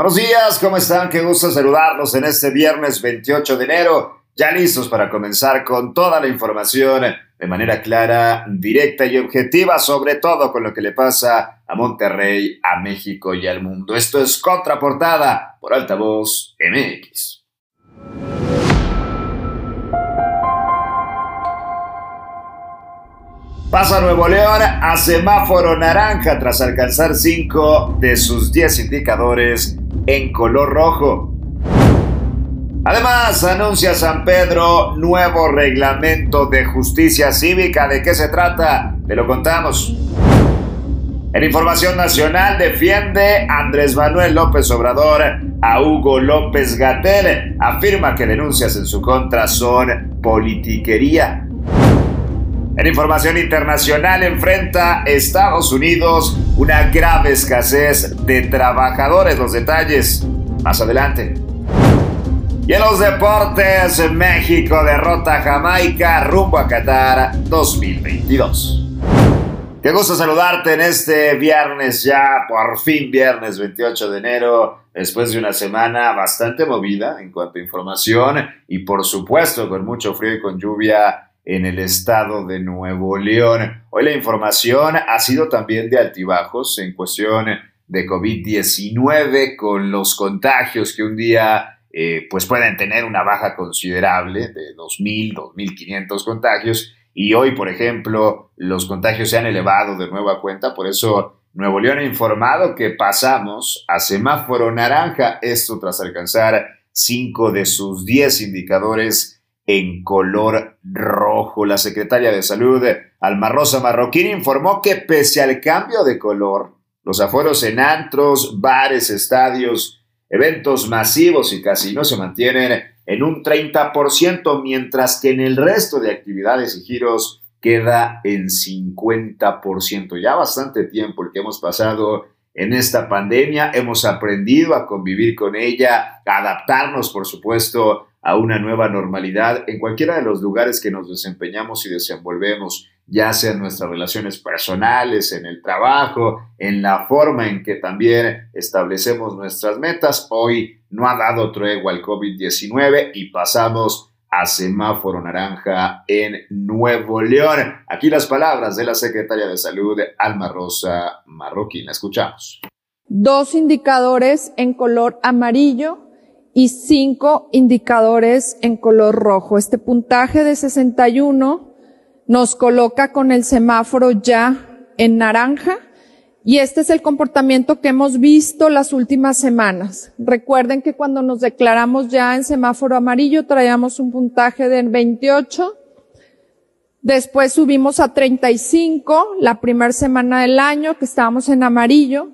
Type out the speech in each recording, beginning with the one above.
Buenos días, ¿cómo están? Qué gusto saludarlos en este viernes 28 de enero. Ya listos para comenzar con toda la información de manera clara, directa y objetiva, sobre todo con lo que le pasa a Monterrey, a México y al mundo. Esto es Contraportada por Altavoz MX. Pasa Nuevo León a semáforo naranja tras alcanzar 5 de sus 10 indicadores en color rojo. Además, anuncia San Pedro nuevo reglamento de justicia cívica. ¿De qué se trata? Te lo contamos. En Información Nacional defiende Andrés Manuel López Obrador a Hugo López Gatel. Afirma que denuncias en su contra son politiquería. En información internacional enfrenta Estados Unidos una grave escasez de trabajadores. Los detalles más adelante. Y en los deportes, México derrota a Jamaica rumbo a Qatar 2022. Qué gusto saludarte en este viernes ya, por fin viernes 28 de enero, después de una semana bastante movida en cuanto a información y por supuesto con mucho frío y con lluvia en el estado de Nuevo León. Hoy la información ha sido también de altibajos en cuestión de COVID-19 con los contagios que un día eh, pues pueden tener una baja considerable de 2.000, 2.500 contagios. Y hoy, por ejemplo, los contagios se han elevado de nueva cuenta, por eso Nuevo León ha informado que pasamos a semáforo naranja, esto tras alcanzar cinco de sus 10 indicadores en color rojo. La secretaria de Salud, Alma Rosa Marroquín, informó que pese al cambio de color, los aforos en antros, bares, estadios, eventos masivos y casinos se mantienen en un 30%, mientras que en el resto de actividades y giros queda en 50%. Ya bastante tiempo el que hemos pasado en esta pandemia, hemos aprendido a convivir con ella, a adaptarnos, por supuesto, a una nueva normalidad en cualquiera de los lugares que nos desempeñamos y desenvolvemos, ya sea en nuestras relaciones personales, en el trabajo, en la forma en que también establecemos nuestras metas. Hoy no ha dado tregua al COVID-19 y pasamos a semáforo naranja en Nuevo León. Aquí las palabras de la secretaria de Salud, Alma Rosa Marroquín. Escuchamos. Dos indicadores en color amarillo y cinco indicadores en color rojo. Este puntaje de 61 nos coloca con el semáforo ya en naranja y este es el comportamiento que hemos visto las últimas semanas. Recuerden que cuando nos declaramos ya en semáforo amarillo traíamos un puntaje de 28, después subimos a 35 la primera semana del año que estábamos en amarillo,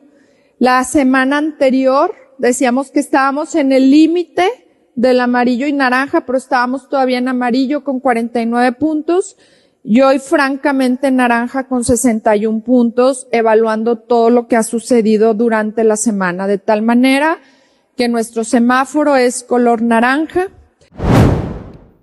la semana anterior decíamos que estábamos en el límite del amarillo y naranja, pero estábamos todavía en amarillo con 49 puntos y hoy francamente naranja con 61 puntos, evaluando todo lo que ha sucedido durante la semana, de tal manera que nuestro semáforo es color naranja.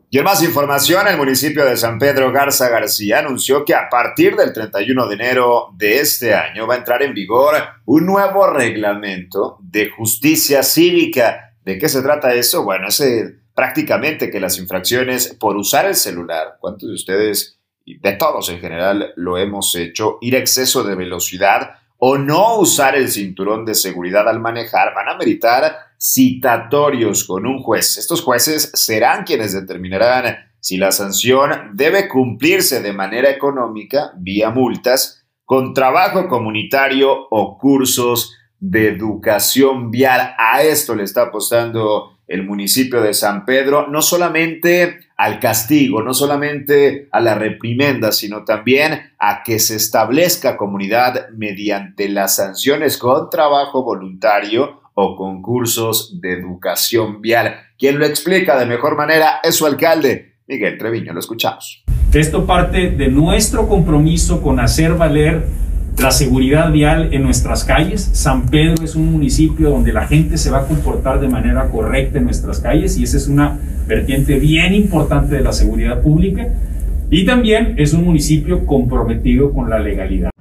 Y más información, el municipio de San Pedro Garza García anunció que a partir del 31 de enero de este año va a entrar en vigor un nuevo reglamento de justicia cívica. ¿De qué se trata eso? Bueno, es eh, prácticamente que las infracciones por usar el celular, ¿cuántos de ustedes de todos en general lo hemos hecho, ir exceso de velocidad o no usar el cinturón de seguridad al manejar van a meritar citatorios con un juez. Estos jueces serán quienes determinarán si la sanción debe cumplirse de manera económica vía multas, con trabajo comunitario o cursos de educación vial. A esto le está apostando el municipio de San Pedro, no solamente al castigo, no solamente a la reprimenda, sino también a que se establezca comunidad mediante las sanciones con trabajo voluntario o concursos de educación vial. Quien lo explica de mejor manera es su alcalde, Miguel Treviño. Lo escuchamos. Esto parte de nuestro compromiso con hacer valer la seguridad vial en nuestras calles. San Pedro es un municipio donde la gente se va a comportar de manera correcta en nuestras calles y esa es una vertiente bien importante de la seguridad pública. Y también es un municipio comprometido con la legalidad.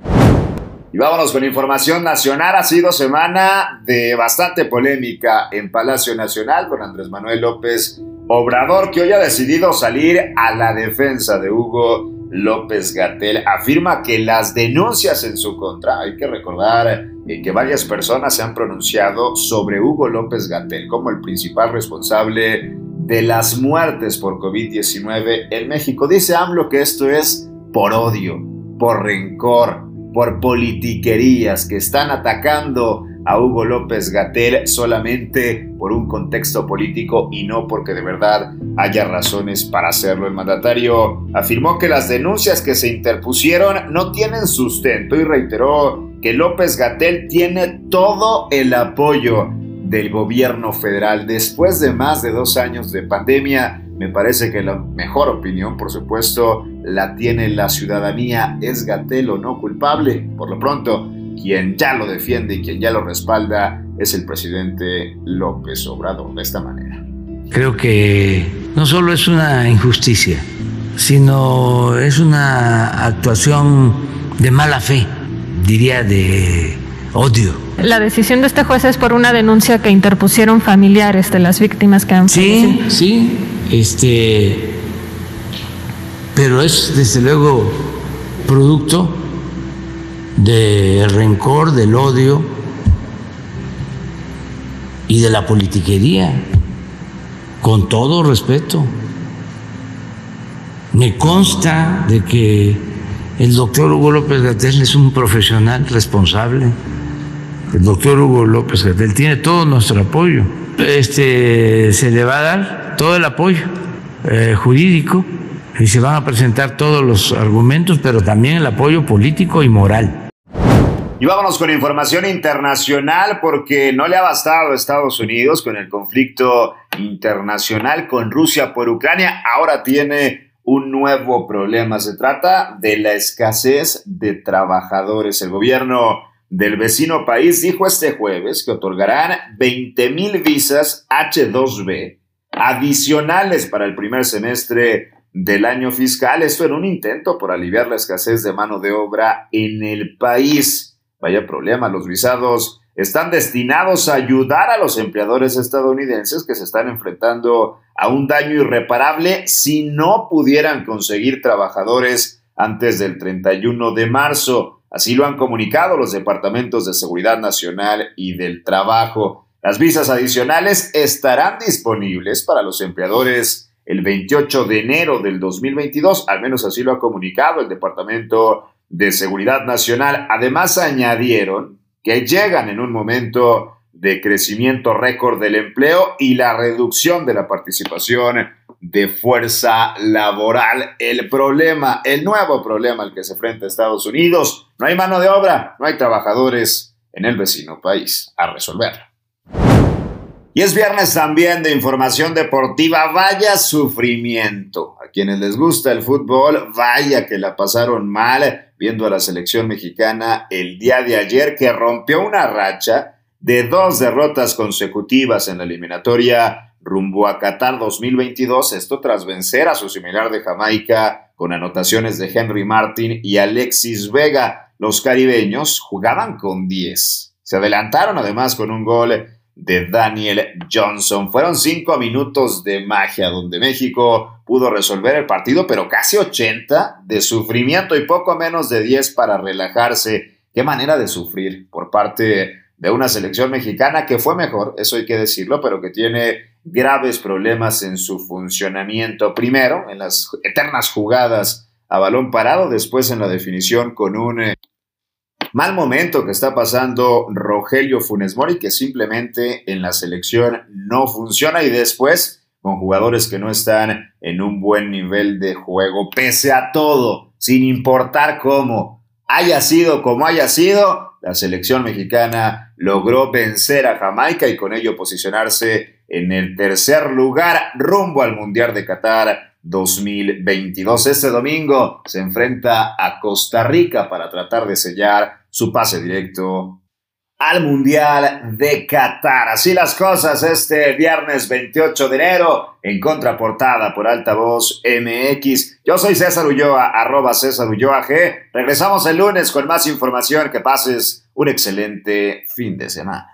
Y vámonos con información nacional. Ha sido semana de bastante polémica en Palacio Nacional con Andrés Manuel López Obrador, que hoy ha decidido salir a la defensa de Hugo López Gatel. Afirma que las denuncias en su contra, hay que recordar eh, que varias personas se han pronunciado sobre Hugo López Gatel como el principal responsable de las muertes por COVID-19 en México. Dice AMLO que esto es por odio, por rencor, por politiquerías que están atacando a Hugo López Gatel solamente por un contexto político y no porque de verdad haya razones para hacerlo. El mandatario afirmó que las denuncias que se interpusieron no tienen sustento y reiteró que López Gatel tiene todo el apoyo del gobierno federal. Después de más de dos años de pandemia, me parece que la mejor opinión, por supuesto, la tiene la ciudadanía. ¿Es Gatel o no culpable? Por lo pronto, quien ya lo defiende y quien ya lo respalda es el presidente López Obrador de esta manera. Creo que no solo es una injusticia, sino es una actuación de mala fe, diría de odio. La decisión de este juez es por una denuncia que interpusieron familiares de las víctimas que han Sí, sí, este, pero es desde luego producto del rencor, del odio y de la politiquería, con todo respeto. Me consta de que el doctor Hugo López Gatel es un profesional responsable. El doctor Hugo López Gatel tiene todo nuestro apoyo. Este, se le va a dar todo el apoyo eh, jurídico y se van a presentar todos los argumentos, pero también el apoyo político y moral. Y vámonos con información internacional porque no le ha bastado a Estados Unidos con el conflicto internacional con Rusia por Ucrania. Ahora tiene un nuevo problema. Se trata de la escasez de trabajadores. El gobierno del vecino país dijo este jueves que otorgarán 20 mil visas H2B adicionales para el primer semestre del año fiscal. Esto en un intento por aliviar la escasez de mano de obra en el país. Vaya problema, los visados están destinados a ayudar a los empleadores estadounidenses que se están enfrentando a un daño irreparable si no pudieran conseguir trabajadores antes del 31 de marzo. Así lo han comunicado los departamentos de Seguridad Nacional y del Trabajo. Las visas adicionales estarán disponibles para los empleadores el 28 de enero del 2022, al menos así lo ha comunicado el Departamento de Seguridad Nacional. Además, añadieron que llegan en un momento de crecimiento récord del empleo y la reducción de la participación de fuerza laboral. El problema, el nuevo problema al que se enfrenta Estados Unidos, no hay mano de obra, no hay trabajadores en el vecino país a resolver. Y es viernes también de información deportiva. Vaya sufrimiento. A quienes les gusta el fútbol, vaya que la pasaron mal viendo a la selección mexicana el día de ayer que rompió una racha de dos derrotas consecutivas en la eliminatoria rumbo a Qatar 2022, esto tras vencer a su similar de Jamaica con anotaciones de Henry Martin y Alexis Vega. Los caribeños jugaban con 10. Se adelantaron además con un gol de Daniel Johnson. Fueron cinco minutos de magia donde México pudo resolver el partido, pero casi 80 de sufrimiento y poco menos de 10 para relajarse. Qué manera de sufrir por parte de una selección mexicana que fue mejor, eso hay que decirlo, pero que tiene graves problemas en su funcionamiento. Primero, en las eternas jugadas a balón parado, después en la definición con un eh, Mal momento que está pasando Rogelio Funes Mori, que simplemente en la selección no funciona y después con jugadores que no están en un buen nivel de juego, pese a todo, sin importar cómo haya sido como haya sido, la selección mexicana logró vencer a Jamaica y con ello posicionarse en el tercer lugar rumbo al Mundial de Qatar 2022. Este domingo se enfrenta a Costa Rica para tratar de sellar su pase directo al Mundial de Qatar. Así las cosas este viernes 28 de enero en contraportada por Altavoz MX. Yo soy César Ulloa, arroba César Ulloa G. Regresamos el lunes con más información. Que pases un excelente fin de semana.